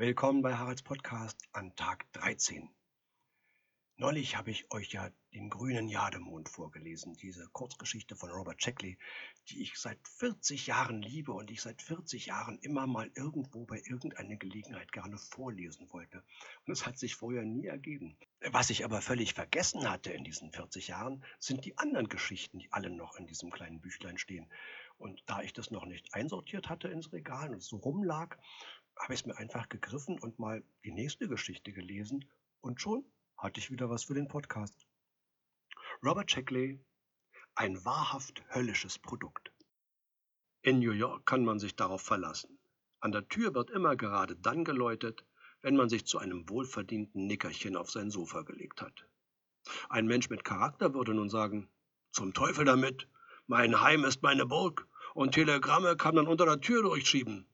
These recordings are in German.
Willkommen bei Haralds Podcast an Tag 13. Neulich habe ich euch ja den grünen Jademond vorgelesen, diese Kurzgeschichte von Robert Sheckley, die ich seit 40 Jahren liebe und ich seit 40 Jahren immer mal irgendwo bei irgendeiner Gelegenheit gerne vorlesen wollte. Und es hat sich vorher nie ergeben. Was ich aber völlig vergessen hatte in diesen 40 Jahren, sind die anderen Geschichten, die alle noch in diesem kleinen Büchlein stehen. Und da ich das noch nicht einsortiert hatte ins Regal und es so rumlag, habe ich es mir einfach gegriffen und mal die nächste Geschichte gelesen und schon hatte ich wieder was für den Podcast. Robert Sheckley, ein wahrhaft höllisches Produkt. In New York kann man sich darauf verlassen. An der Tür wird immer gerade dann geläutet, wenn man sich zu einem wohlverdienten Nickerchen auf sein Sofa gelegt hat. Ein Mensch mit Charakter würde nun sagen, zum Teufel damit, mein Heim ist meine Burg und Telegramme kann man unter der Tür durchschieben.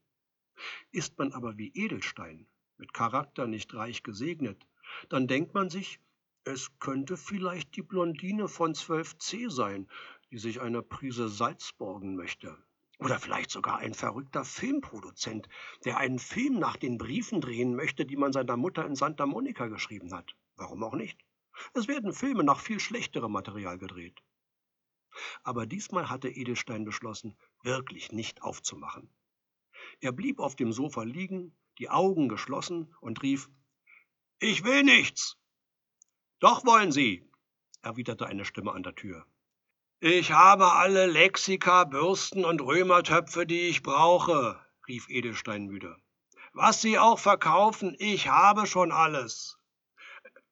Ist man aber wie Edelstein, mit Charakter nicht reich gesegnet, dann denkt man sich, es könnte vielleicht die Blondine von 12c sein, die sich einer Prise Salz borgen möchte. Oder vielleicht sogar ein verrückter Filmproduzent, der einen Film nach den Briefen drehen möchte, die man seiner Mutter in Santa Monica geschrieben hat. Warum auch nicht? Es werden Filme nach viel schlechterem Material gedreht. Aber diesmal hatte Edelstein beschlossen, wirklich nicht aufzumachen. Er blieb auf dem Sofa liegen, die Augen geschlossen und rief Ich will nichts. Doch wollen Sie, erwiderte eine Stimme an der Tür. Ich habe alle Lexika, Bürsten und Römertöpfe, die ich brauche, rief Edelstein müde. Was Sie auch verkaufen, ich habe schon alles.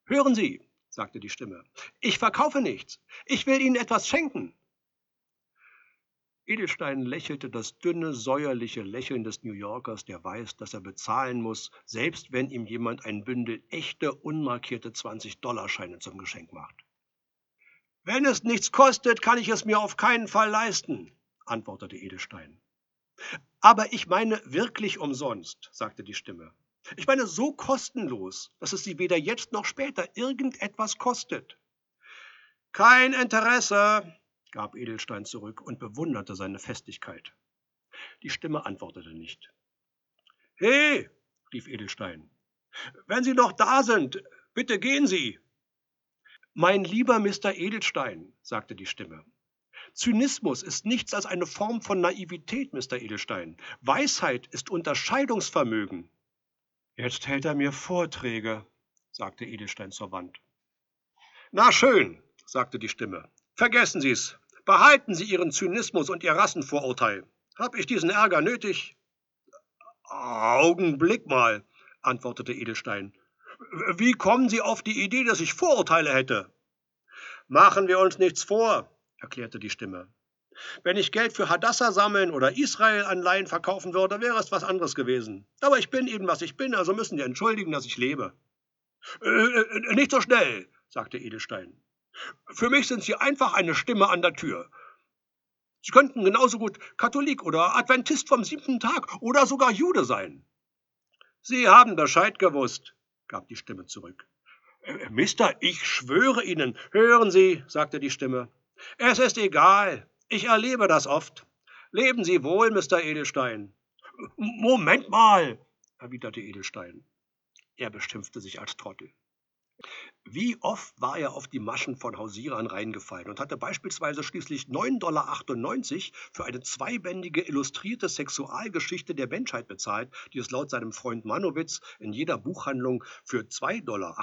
Hören Sie, sagte die Stimme, ich verkaufe nichts. Ich will Ihnen etwas schenken. Edelstein lächelte das dünne, säuerliche Lächeln des New Yorkers, der weiß, dass er bezahlen muss, selbst wenn ihm jemand ein Bündel echte, unmarkierte 20-Dollar-Scheine zum Geschenk macht. Wenn es nichts kostet, kann ich es mir auf keinen Fall leisten, antwortete Edelstein. Aber ich meine wirklich umsonst, sagte die Stimme. Ich meine so kostenlos, dass es Sie weder jetzt noch später irgendetwas kostet. Kein Interesse, gab Edelstein zurück und bewunderte seine Festigkeit. Die Stimme antwortete nicht. He, rief Edelstein, wenn Sie noch da sind, bitte gehen Sie. Mein lieber Mr. Edelstein, sagte die Stimme, Zynismus ist nichts als eine Form von Naivität, Mr. Edelstein. Weisheit ist Unterscheidungsvermögen. Jetzt hält er mir Vorträge, sagte Edelstein zur Wand. Na schön, sagte die Stimme. Vergessen Sie's. Behalten Sie Ihren Zynismus und Ihr Rassenvorurteil. Hab ich diesen Ärger nötig? Augenblick mal, antwortete Edelstein. Wie kommen Sie auf die Idee, dass ich Vorurteile hätte? Machen wir uns nichts vor, erklärte die Stimme. Wenn ich Geld für Hadassah sammeln oder Israel-Anleihen verkaufen würde, wäre es was anderes gewesen. Aber ich bin eben, was ich bin, also müssen Sie entschuldigen, dass ich lebe. Äh, äh, nicht so schnell, sagte Edelstein. Für mich sind Sie einfach eine Stimme an der Tür. Sie könnten genauso gut Katholik oder Adventist vom siebten Tag oder sogar Jude sein. Sie haben Bescheid gewusst, gab die Stimme zurück. Äh, Mister, ich schwöre Ihnen, hören Sie, sagte die Stimme. Es ist egal, ich erlebe das oft. Leben Sie wohl, Mr. Edelstein. Moment mal, erwiderte Edelstein. Er beschimpfte sich als Trottel. Wie oft war er auf die Maschen von Hausierern reingefallen und hatte beispielsweise schließlich 9,98 Dollar für eine zweibändige illustrierte Sexualgeschichte der Menschheit bezahlt, die es laut seinem Freund Manowitz in jeder Buchhandlung für 2,98 Dollar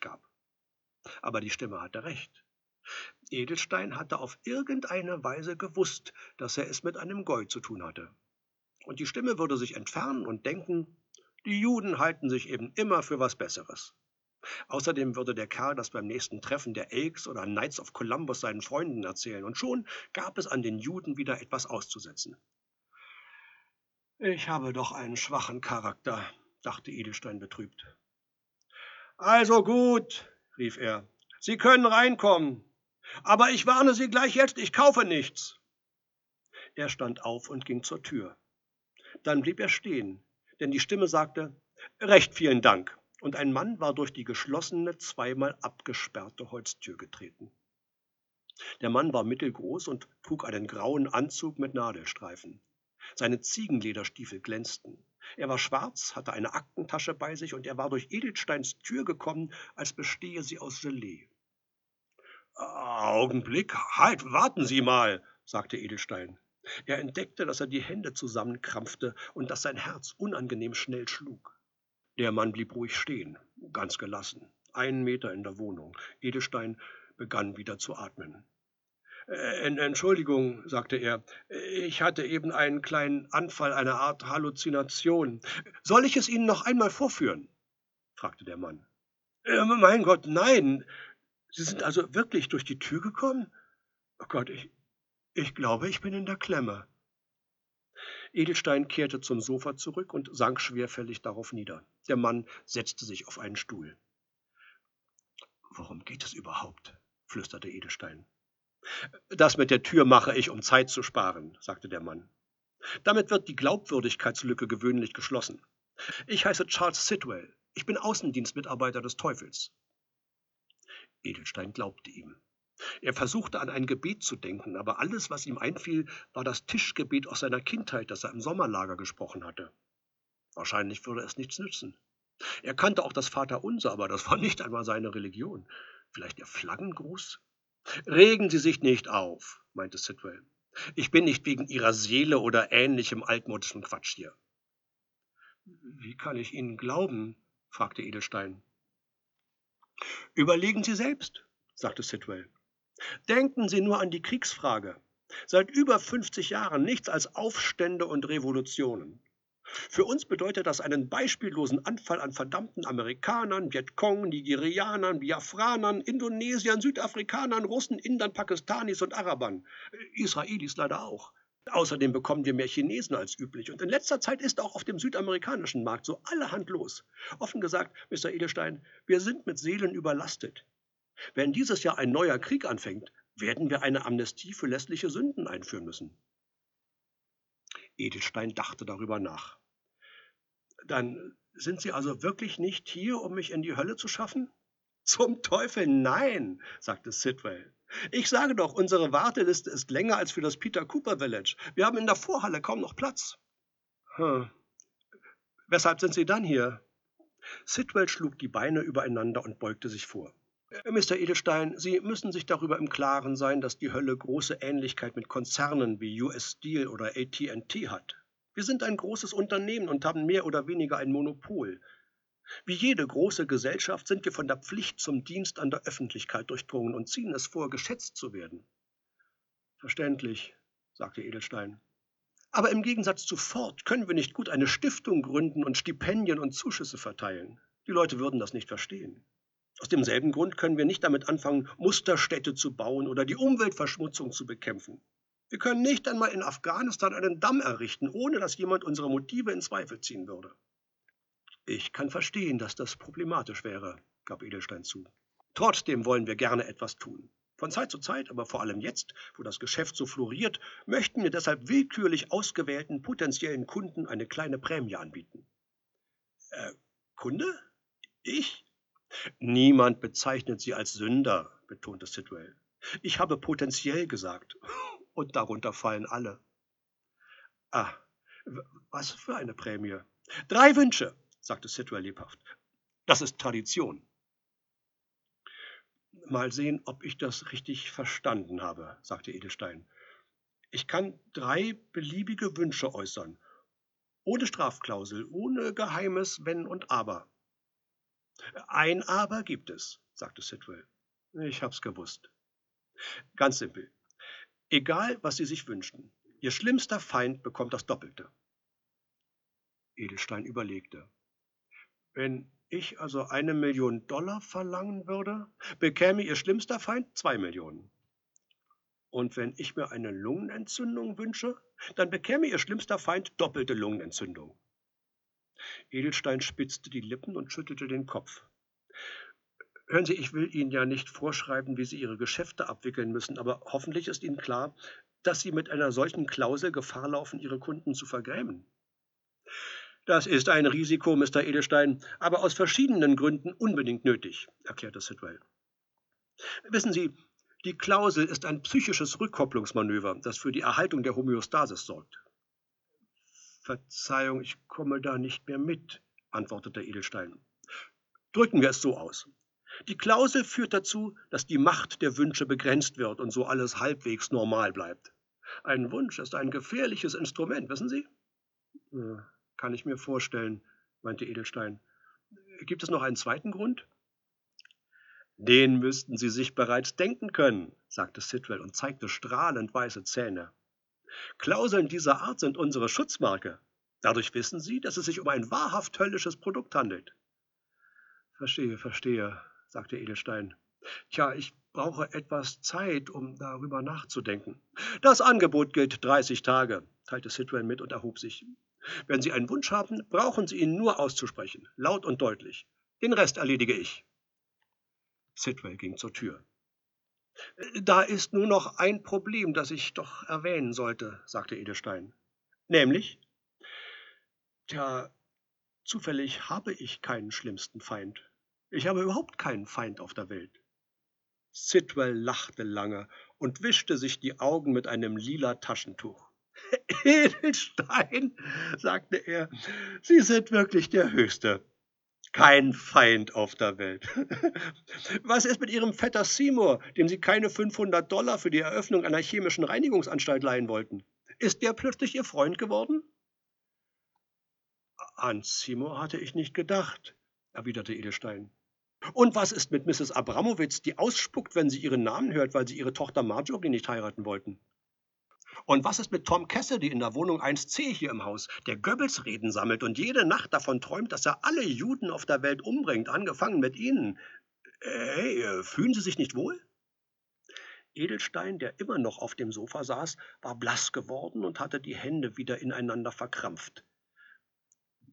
gab. Aber die Stimme hatte recht. Edelstein hatte auf irgendeine Weise gewusst, dass er es mit einem Goy zu tun hatte. Und die Stimme würde sich entfernen und denken, die Juden halten sich eben immer für was Besseres. Außerdem würde der Kerl das beim nächsten Treffen der Elks oder Knights of Columbus seinen Freunden erzählen, und schon gab es an den Juden wieder etwas auszusetzen. Ich habe doch einen schwachen Charakter, dachte Edelstein betrübt. Also gut, rief er, Sie können reinkommen, aber ich warne Sie gleich jetzt, ich kaufe nichts. Er stand auf und ging zur Tür. Dann blieb er stehen, denn die Stimme sagte Recht vielen Dank und ein Mann war durch die geschlossene, zweimal abgesperrte Holztür getreten. Der Mann war mittelgroß und trug einen grauen Anzug mit Nadelstreifen. Seine Ziegenlederstiefel glänzten. Er war schwarz, hatte eine Aktentasche bei sich und er war durch Edelsteins Tür gekommen, als bestehe sie aus Gelee. Augenblick, halt, warten Sie mal, sagte Edelstein. Er entdeckte, dass er die Hände zusammenkrampfte und dass sein Herz unangenehm schnell schlug. Der Mann blieb ruhig stehen, ganz gelassen, einen Meter in der Wohnung. Edelstein begann wieder zu atmen. Äh, Entschuldigung, sagte er, ich hatte eben einen kleinen Anfall, eine Art Halluzination. Soll ich es Ihnen noch einmal vorführen? fragte der Mann. Äh, mein Gott, nein. Sie sind also wirklich durch die Tür gekommen? Oh Gott, ich, ich glaube, ich bin in der Klemme. Edelstein kehrte zum Sofa zurück und sank schwerfällig darauf nieder. Der Mann setzte sich auf einen Stuhl. Worum geht es überhaupt? flüsterte Edelstein. Das mit der Tür mache ich, um Zeit zu sparen, sagte der Mann. Damit wird die Glaubwürdigkeitslücke gewöhnlich geschlossen. Ich heiße Charles Sidwell. Ich bin Außendienstmitarbeiter des Teufels. Edelstein glaubte ihm. Er versuchte an ein Gebet zu denken, aber alles, was ihm einfiel, war das Tischgebet aus seiner Kindheit, das er im Sommerlager gesprochen hatte. Wahrscheinlich würde es nichts nützen. Er kannte auch das Vaterunser, aber das war nicht einmal seine Religion. Vielleicht der Flaggengruß? Regen Sie sich nicht auf, meinte Sidwell. Ich bin nicht wegen Ihrer Seele oder ähnlichem altmodischen Quatsch hier. Wie kann ich Ihnen glauben? fragte Edelstein. Überlegen Sie selbst, sagte Sidwell. Denken Sie nur an die Kriegsfrage. Seit über 50 Jahren nichts als Aufstände und Revolutionen. Für uns bedeutet das einen beispiellosen Anfall an verdammten Amerikanern, Vietcong, Nigerianern, Biafranern, Indonesiern, Südafrikanern, Russen, Indern, Pakistanis und Arabern. Israelis leider auch. Außerdem bekommen wir mehr Chinesen als üblich. Und in letzter Zeit ist auch auf dem südamerikanischen Markt so allerhand los. Offen gesagt, Mr. Edelstein, wir sind mit Seelen überlastet. Wenn dieses Jahr ein neuer Krieg anfängt, werden wir eine Amnestie für lässliche Sünden einführen müssen. Edelstein dachte darüber nach. Dann sind Sie also wirklich nicht hier, um mich in die Hölle zu schaffen? Zum Teufel nein, sagte Sidwell. Ich sage doch, unsere Warteliste ist länger als für das Peter Cooper Village. Wir haben in der Vorhalle kaum noch Platz. Hm. Weshalb sind Sie dann hier? Sidwell schlug die Beine übereinander und beugte sich vor. Äh, Mr. Edelstein, Sie müssen sich darüber im Klaren sein, dass die Hölle große Ähnlichkeit mit Konzernen wie US Steel oder AT&T hat. Wir sind ein großes Unternehmen und haben mehr oder weniger ein Monopol. Wie jede große Gesellschaft sind wir von der Pflicht zum Dienst an der Öffentlichkeit durchdrungen und ziehen es vor, geschätzt zu werden. Verständlich, sagte Edelstein. Aber im Gegensatz zu Ford können wir nicht gut eine Stiftung gründen und Stipendien und Zuschüsse verteilen. Die Leute würden das nicht verstehen. Aus demselben Grund können wir nicht damit anfangen, Musterstädte zu bauen oder die Umweltverschmutzung zu bekämpfen. Wir können nicht einmal in Afghanistan einen Damm errichten, ohne dass jemand unsere Motive in Zweifel ziehen würde. Ich kann verstehen, dass das problematisch wäre, gab Edelstein zu. Trotzdem wollen wir gerne etwas tun. Von Zeit zu Zeit, aber vor allem jetzt, wo das Geschäft so floriert, möchten wir deshalb willkürlich ausgewählten potenziellen Kunden eine kleine Prämie anbieten. Äh, Kunde? Ich? Niemand bezeichnet sie als Sünder, betonte Sidwell. Ich habe potenziell gesagt und darunter fallen alle. Ah, was für eine Prämie. Drei Wünsche, sagte Sidwell lebhaft. Das ist Tradition. Mal sehen, ob ich das richtig verstanden habe, sagte Edelstein. Ich kann drei beliebige Wünsche äußern. Ohne Strafklausel, ohne geheimes Wenn und Aber. Ein Aber gibt es, sagte Sidwell. Ich hab's gewusst. Ganz simpel. Egal, was Sie sich wünschen, Ihr schlimmster Feind bekommt das Doppelte. Edelstein überlegte. Wenn ich also eine Million Dollar verlangen würde, bekäme Ihr schlimmster Feind zwei Millionen. Und wenn ich mir eine Lungenentzündung wünsche, dann bekäme Ihr schlimmster Feind doppelte Lungenentzündung. Edelstein spitzte die Lippen und schüttelte den Kopf. Hören Sie, ich will Ihnen ja nicht vorschreiben, wie Sie Ihre Geschäfte abwickeln müssen, aber hoffentlich ist Ihnen klar, dass Sie mit einer solchen Klausel Gefahr laufen, Ihre Kunden zu vergrämen. Das ist ein Risiko, Mr. Edelstein, aber aus verschiedenen Gründen unbedingt nötig, erklärte Sidwell. Wissen Sie, die Klausel ist ein psychisches Rückkopplungsmanöver, das für die Erhaltung der Homöostasis sorgt. Verzeihung, ich komme da nicht mehr mit, antwortete Edelstein. Drücken wir es so aus. Die Klausel führt dazu, dass die Macht der Wünsche begrenzt wird und so alles halbwegs normal bleibt. Ein Wunsch ist ein gefährliches Instrument, wissen Sie? Ja, kann ich mir vorstellen, meinte Edelstein. Gibt es noch einen zweiten Grund? Den müssten Sie sich bereits denken können, sagte Sidwell und zeigte strahlend weiße Zähne. Klauseln dieser Art sind unsere Schutzmarke. Dadurch wissen Sie, dass es sich um ein wahrhaft höllisches Produkt handelt. Verstehe, verstehe, sagte Edelstein. Tja, ich brauche etwas Zeit, um darüber nachzudenken. Das Angebot gilt 30 Tage, teilte Sidwell mit und erhob sich. Wenn Sie einen Wunsch haben, brauchen Sie ihn nur auszusprechen, laut und deutlich. Den Rest erledige ich. Sidwell ging zur Tür. Da ist nur noch ein Problem, das ich doch erwähnen sollte, sagte Edelstein. Nämlich? Tja, zufällig habe ich keinen schlimmsten Feind. Ich habe überhaupt keinen Feind auf der Welt. Sidwell lachte lange und wischte sich die Augen mit einem lila Taschentuch. Edelstein, sagte er, Sie sind wirklich der Höchste. Kein Feind auf der Welt. Was ist mit Ihrem Vetter Seymour, dem Sie keine 500 Dollar für die Eröffnung einer chemischen Reinigungsanstalt leihen wollten? Ist der plötzlich Ihr Freund geworden? An Seymour hatte ich nicht gedacht, erwiderte Edelstein. Und was ist mit Mrs. Abramowitz, die ausspuckt, wenn sie ihren Namen hört, weil sie ihre Tochter Marjorie nicht heiraten wollten? Und was ist mit Tom Cassidy in der Wohnung 1c hier im Haus, der Goebbels-Reden sammelt und jede Nacht davon träumt, dass er alle Juden auf der Welt umbringt, angefangen mit Ihnen? Hey, äh, fühlen Sie sich nicht wohl? Edelstein, der immer noch auf dem Sofa saß, war blass geworden und hatte die Hände wieder ineinander verkrampft.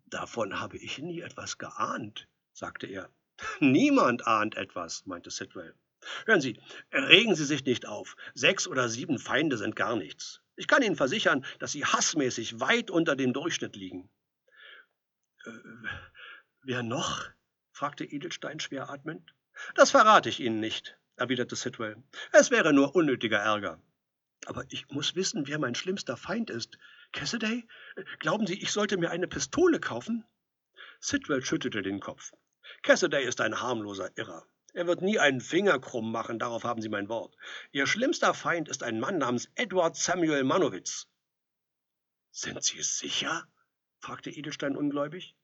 Davon habe ich nie etwas geahnt, sagte er. Niemand ahnt etwas, meinte Sidwell. Hören Sie, regen Sie sich nicht auf. Sechs oder sieben Feinde sind gar nichts. Ich kann Ihnen versichern, dass Sie hassmäßig weit unter dem Durchschnitt liegen. Äh, wer noch? fragte Edelstein schwer atmend. Das verrate ich Ihnen nicht, erwiderte Sidwell. Es wäre nur unnötiger Ärger. Aber ich muss wissen, wer mein schlimmster Feind ist. Cassidy? Glauben Sie, ich sollte mir eine Pistole kaufen? Sidwell schüttelte den Kopf. Cassidy ist ein harmloser Irrer. Er wird nie einen Finger krumm machen, darauf haben Sie mein Wort. Ihr schlimmster Feind ist ein Mann namens Edward Samuel Manowitz. Sind Sie sicher? fragte Edelstein ungläubig.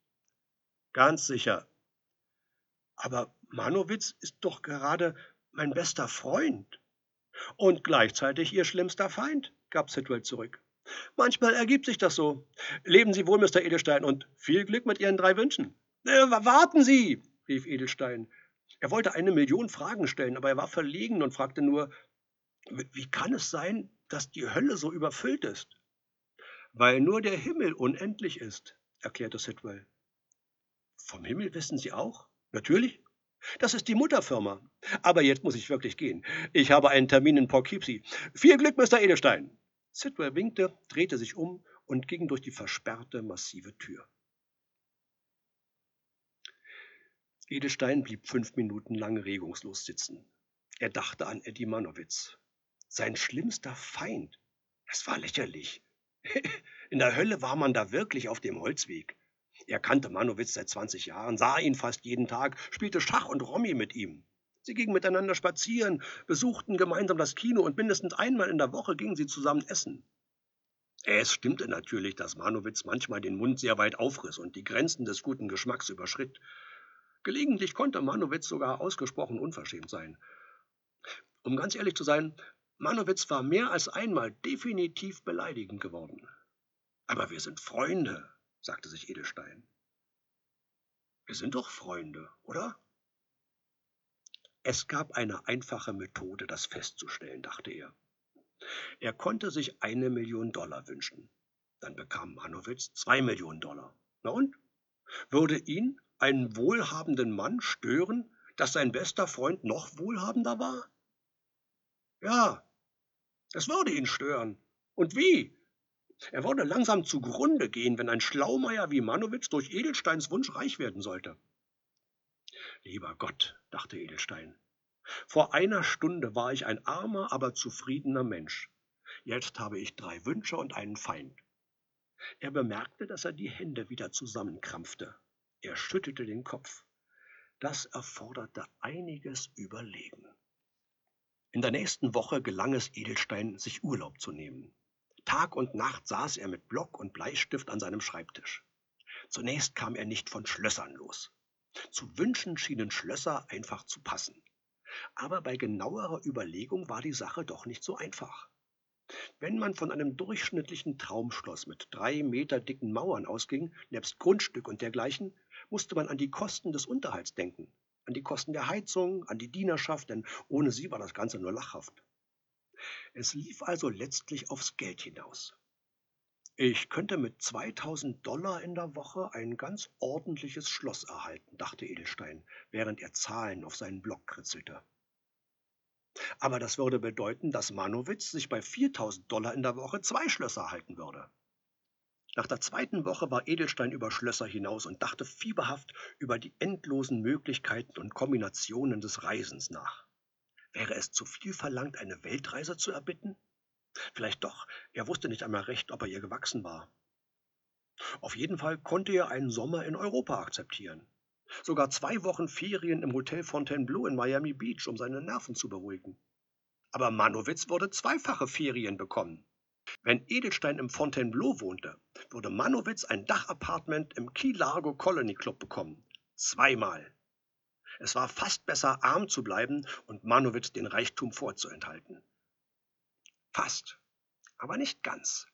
Ganz sicher. Aber Manowitz ist doch gerade mein bester Freund. Und gleichzeitig Ihr schlimmster Feind, gab Sidwell zurück. Manchmal ergibt sich das so. Leben Sie wohl, Mr. Edelstein, und viel Glück mit Ihren drei Wünschen. Äh, warten Sie, rief Edelstein. Er wollte eine Million Fragen stellen, aber er war verlegen und fragte nur, wie kann es sein, dass die Hölle so überfüllt ist? Weil nur der Himmel unendlich ist, erklärte Sidwell. Vom Himmel wissen Sie auch? Natürlich. Das ist die Mutterfirma. Aber jetzt muss ich wirklich gehen. Ich habe einen Termin in Poughkeepsie. Viel Glück, Mr. Edelstein. Sidwell winkte, drehte sich um und ging durch die versperrte, massive Tür. Edelstein blieb fünf Minuten lang regungslos sitzen. Er dachte an Eddie Manowitz. Sein schlimmster Feind. Das war lächerlich. In der Hölle war man da wirklich auf dem Holzweg. Er kannte Manowitz seit 20 Jahren, sah ihn fast jeden Tag, spielte Schach und Rommi mit ihm. Sie gingen miteinander spazieren, besuchten gemeinsam das Kino und mindestens einmal in der Woche gingen sie zusammen essen. Es stimmte natürlich, dass Manowitz manchmal den Mund sehr weit aufriss und die Grenzen des guten Geschmacks überschritt. Gelegentlich konnte Manowitz sogar ausgesprochen unverschämt sein. Um ganz ehrlich zu sein, Manowitz war mehr als einmal definitiv beleidigend geworden. Aber wir sind Freunde, sagte sich Edelstein. Wir sind doch Freunde, oder? Es gab eine einfache Methode, das festzustellen, dachte er. Er konnte sich eine Million Dollar wünschen. Dann bekam Manowitz zwei Millionen Dollar. Na und? Würde ihn einen wohlhabenden Mann stören, dass sein bester Freund noch wohlhabender war? Ja, es würde ihn stören. Und wie? Er würde langsam zugrunde gehen, wenn ein Schlaumeier wie Manowitz durch Edelsteins Wunsch reich werden sollte. Lieber Gott, dachte Edelstein, vor einer Stunde war ich ein armer, aber zufriedener Mensch. Jetzt habe ich drei Wünsche und einen Feind. Er bemerkte, dass er die Hände wieder zusammenkrampfte. Er schüttelte den Kopf. Das erforderte einiges Überlegen. In der nächsten Woche gelang es Edelstein, sich Urlaub zu nehmen. Tag und Nacht saß er mit Block und Bleistift an seinem Schreibtisch. Zunächst kam er nicht von Schlössern los. Zu wünschen schienen Schlösser einfach zu passen. Aber bei genauerer Überlegung war die Sache doch nicht so einfach. Wenn man von einem durchschnittlichen Traumschloss mit drei Meter dicken Mauern ausging, nebst Grundstück und dergleichen, musste man an die Kosten des Unterhalts denken an die Kosten der Heizung, an die Dienerschaft, denn ohne sie war das Ganze nur lachhaft. Es lief also letztlich aufs Geld hinaus. Ich könnte mit 2000 Dollar in der Woche ein ganz ordentliches Schloss erhalten, dachte Edelstein, während er Zahlen auf seinen Block kritzelte. Aber das würde bedeuten, dass Manowitz sich bei 4000 Dollar in der Woche zwei Schlösser erhalten würde. Nach der zweiten Woche war Edelstein über Schlösser hinaus und dachte fieberhaft über die endlosen Möglichkeiten und Kombinationen des Reisens nach. Wäre es zu viel verlangt, eine Weltreise zu erbitten? Vielleicht doch, er wusste nicht einmal recht, ob er ihr gewachsen war. Auf jeden Fall konnte er einen Sommer in Europa akzeptieren. Sogar zwei Wochen Ferien im Hotel Fontainebleau in Miami Beach, um seine Nerven zu beruhigen. Aber Manowitz würde zweifache Ferien bekommen. Wenn Edelstein im Fontainebleau wohnte, würde Manowitz ein Dachapartment im Key Largo Colony Club bekommen. Zweimal. Es war fast besser, arm zu bleiben und Manowitz den Reichtum vorzuenthalten. Fast, aber nicht ganz.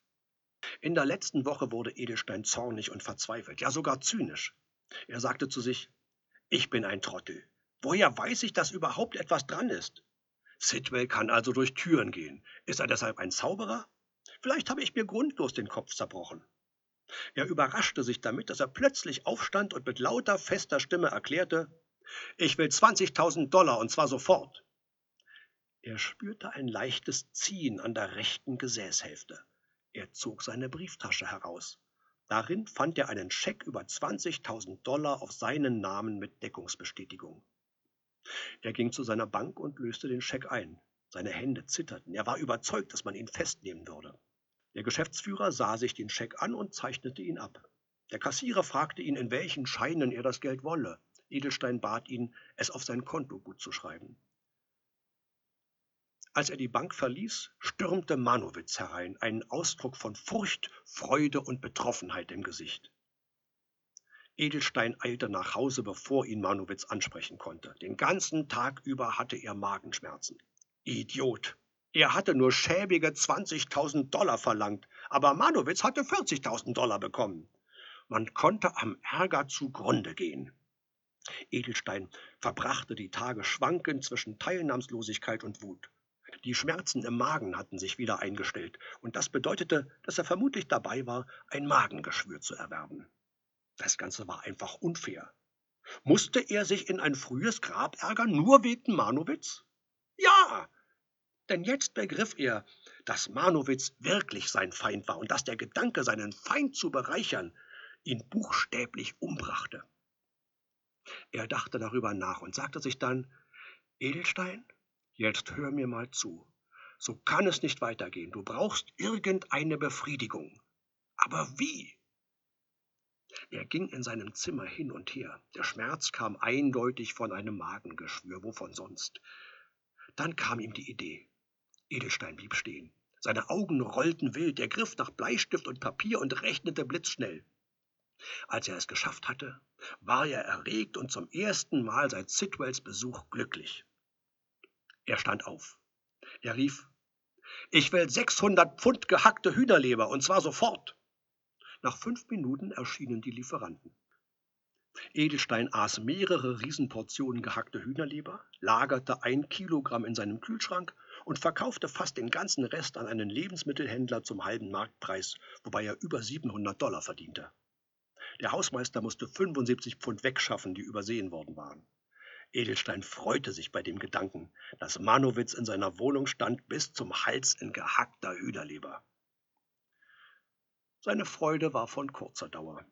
In der letzten Woche wurde Edelstein zornig und verzweifelt, ja sogar zynisch. Er sagte zu sich, ich bin ein Trottel. Woher weiß ich, dass überhaupt etwas dran ist? Sidwell kann also durch Türen gehen. Ist er deshalb ein Zauberer? Vielleicht habe ich mir grundlos den Kopf zerbrochen. Er überraschte sich damit, dass er plötzlich aufstand und mit lauter, fester Stimme erklärte, ich will 20.000 Dollar und zwar sofort. Er spürte ein leichtes Ziehen an der rechten Gesäßhälfte. Er zog seine Brieftasche heraus. Darin fand er einen Scheck über 20.000 Dollar auf seinen Namen mit Deckungsbestätigung. Er ging zu seiner Bank und löste den Scheck ein. Seine Hände zitterten. Er war überzeugt, dass man ihn festnehmen würde. Der Geschäftsführer sah sich den Scheck an und zeichnete ihn ab. Der Kassierer fragte ihn, in welchen Scheinen er das Geld wolle. Edelstein bat ihn, es auf sein Konto gut zu schreiben. Als er die Bank verließ, stürmte Manowitz herein, einen Ausdruck von Furcht, Freude und Betroffenheit im Gesicht. Edelstein eilte nach Hause, bevor ihn Manowitz ansprechen konnte. Den ganzen Tag über hatte er Magenschmerzen. Idiot, er hatte nur schäbige 20.000 Dollar verlangt, aber Manowitz hatte 40.000 Dollar bekommen. Man konnte am Ärger zugrunde gehen. Edelstein verbrachte die Tage schwankend zwischen Teilnahmslosigkeit und Wut. Die Schmerzen im Magen hatten sich wieder eingestellt, und das bedeutete, dass er vermutlich dabei war, ein Magengeschwür zu erwerben. Das Ganze war einfach unfair. Musste er sich in ein frühes Grab ärgern, nur wegen Manowitz? Ja, denn jetzt begriff er, dass Manowitz wirklich sein Feind war und dass der Gedanke, seinen Feind zu bereichern, ihn buchstäblich umbrachte. Er dachte darüber nach und sagte sich dann, Edelstein, jetzt hör mir mal zu. So kann es nicht weitergehen. Du brauchst irgendeine Befriedigung. Aber wie? Er ging in seinem Zimmer hin und her. Der Schmerz kam eindeutig von einem Magengeschwür, wovon sonst. Dann kam ihm die Idee. Edelstein blieb stehen. Seine Augen rollten wild, er griff nach Bleistift und Papier und rechnete blitzschnell. Als er es geschafft hatte, war er erregt und zum ersten Mal seit Sidwells Besuch glücklich. Er stand auf. Er rief, ich will 600 Pfund gehackte Hühnerleber, und zwar sofort. Nach fünf Minuten erschienen die Lieferanten. Edelstein aß mehrere Riesenportionen gehackte Hühnerleber, lagerte ein Kilogramm in seinem Kühlschrank und verkaufte fast den ganzen Rest an einen Lebensmittelhändler zum halben Marktpreis, wobei er über 700 Dollar verdiente. Der Hausmeister musste 75 Pfund wegschaffen, die übersehen worden waren. Edelstein freute sich bei dem Gedanken, dass Manowitz in seiner Wohnung stand bis zum Hals in gehackter Hühnerleber. Seine Freude war von kurzer Dauer.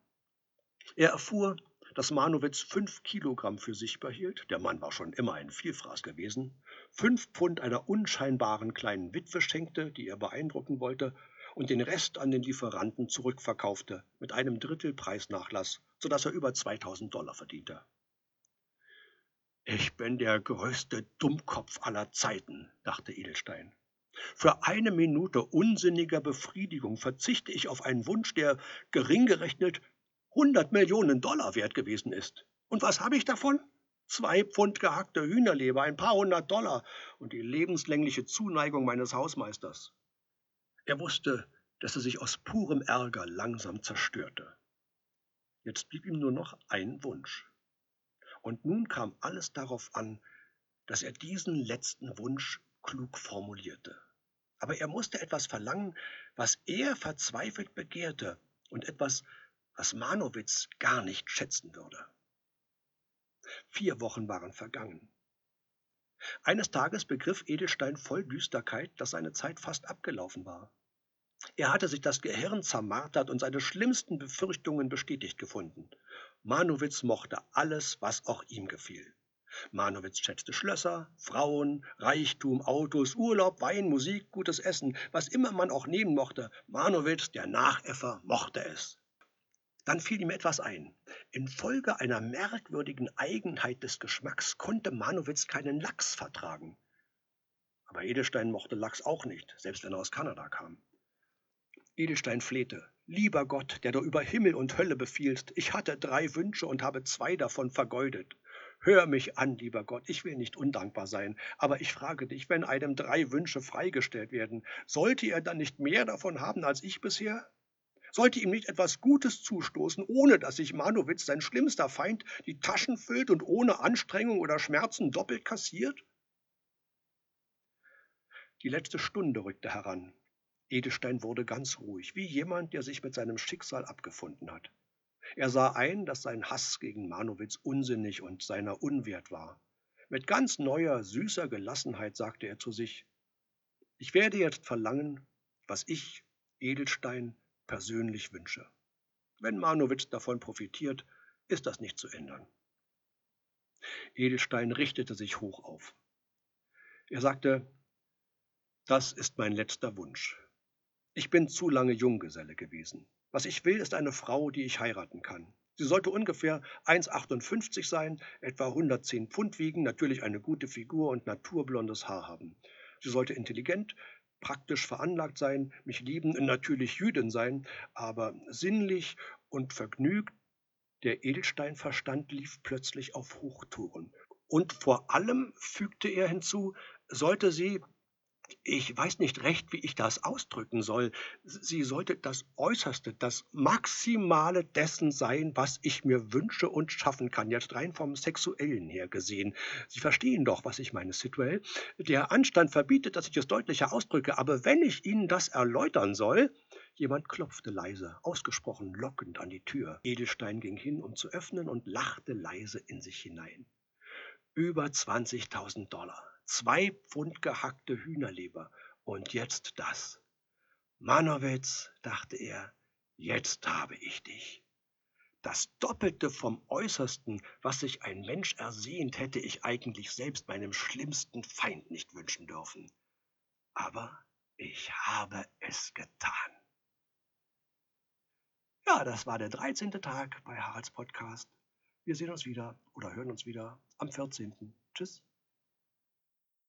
Er erfuhr, dass Manowitz fünf Kilogramm für sich behielt, der Mann war schon immer ein Vielfraß gewesen, fünf Pfund einer unscheinbaren kleinen Witwe schenkte, die er beeindrucken wollte, und den Rest an den Lieferanten zurückverkaufte mit einem Drittel Preisnachlass, sodass er über 2000 Dollar verdiente. Ich bin der größte Dummkopf aller Zeiten, dachte Edelstein. Für eine Minute unsinniger Befriedigung verzichte ich auf einen Wunsch, der gering gerechnet 100 Millionen Dollar wert gewesen ist. Und was habe ich davon? Zwei Pfund gehackte Hühnerleber, ein paar hundert Dollar und die lebenslängliche Zuneigung meines Hausmeisters. Er wusste, dass er sich aus purem Ärger langsam zerstörte. Jetzt blieb ihm nur noch ein Wunsch. Und nun kam alles darauf an, dass er diesen letzten Wunsch klug formulierte. Aber er musste etwas verlangen, was er verzweifelt begehrte und etwas, was Manowitz gar nicht schätzen würde. Vier Wochen waren vergangen. Eines Tages begriff Edelstein voll Düsterkeit, dass seine Zeit fast abgelaufen war. Er hatte sich das Gehirn zermartert und seine schlimmsten Befürchtungen bestätigt gefunden. Manowitz mochte alles, was auch ihm gefiel. Manowitz schätzte Schlösser, Frauen, Reichtum, Autos, Urlaub, Wein, Musik, gutes Essen, was immer man auch nehmen mochte. Manowitz, der Nachäffer, mochte es. Dann fiel ihm etwas ein. Infolge einer merkwürdigen Eigenheit des Geschmacks konnte Manowitz keinen Lachs vertragen. Aber Edelstein mochte Lachs auch nicht, selbst wenn er aus Kanada kam. Edelstein flehte. Lieber Gott, der du über Himmel und Hölle befiehlst, ich hatte drei Wünsche und habe zwei davon vergeudet. Hör mich an, lieber Gott, ich will nicht undankbar sein, aber ich frage dich, wenn einem drei Wünsche freigestellt werden, sollte er dann nicht mehr davon haben als ich bisher? Sollte ihm nicht etwas Gutes zustoßen, ohne dass sich Manowitz, sein schlimmster Feind, die Taschen füllt und ohne Anstrengung oder Schmerzen doppelt kassiert? Die letzte Stunde rückte heran. Edelstein wurde ganz ruhig, wie jemand, der sich mit seinem Schicksal abgefunden hat. Er sah ein, dass sein Hass gegen Manowitz unsinnig und seiner unwert war. Mit ganz neuer, süßer Gelassenheit sagte er zu sich, ich werde jetzt verlangen, was ich, Edelstein, persönlich wünsche. Wenn Manowitz davon profitiert, ist das nicht zu ändern. Edelstein richtete sich hoch auf. Er sagte, das ist mein letzter Wunsch. Ich bin zu lange Junggeselle gewesen. Was ich will, ist eine Frau, die ich heiraten kann. Sie sollte ungefähr 1,58 sein, etwa 110 Pfund wiegen, natürlich eine gute Figur und naturblondes Haar haben. Sie sollte intelligent, praktisch veranlagt sein, mich lieben natürlich Jüdin sein, aber sinnlich und vergnügt. Der Edelsteinverstand lief plötzlich auf Hochtouren. Und vor allem, fügte er hinzu, sollte sie ich weiß nicht recht, wie ich das ausdrücken soll. Sie sollte das Äußerste, das Maximale dessen sein, was ich mir wünsche und schaffen kann, jetzt rein vom Sexuellen her gesehen. Sie verstehen doch, was ich meine, Sidwell. Der Anstand verbietet, dass ich es deutlicher ausdrücke, aber wenn ich Ihnen das erläutern soll. Jemand klopfte leise, ausgesprochen lockend an die Tür. Edelstein ging hin, um zu öffnen, und lachte leise in sich hinein. Über 20.000 Dollar zwei Pfund gehackte Hühnerleber und jetzt das. Manowitz, dachte er, jetzt habe ich dich. Das Doppelte vom Äußersten, was sich ein Mensch ersehnt, hätte ich eigentlich selbst meinem schlimmsten Feind nicht wünschen dürfen. Aber ich habe es getan. Ja, das war der 13. Tag bei Haralds Podcast. Wir sehen uns wieder oder hören uns wieder am 14. Tschüss.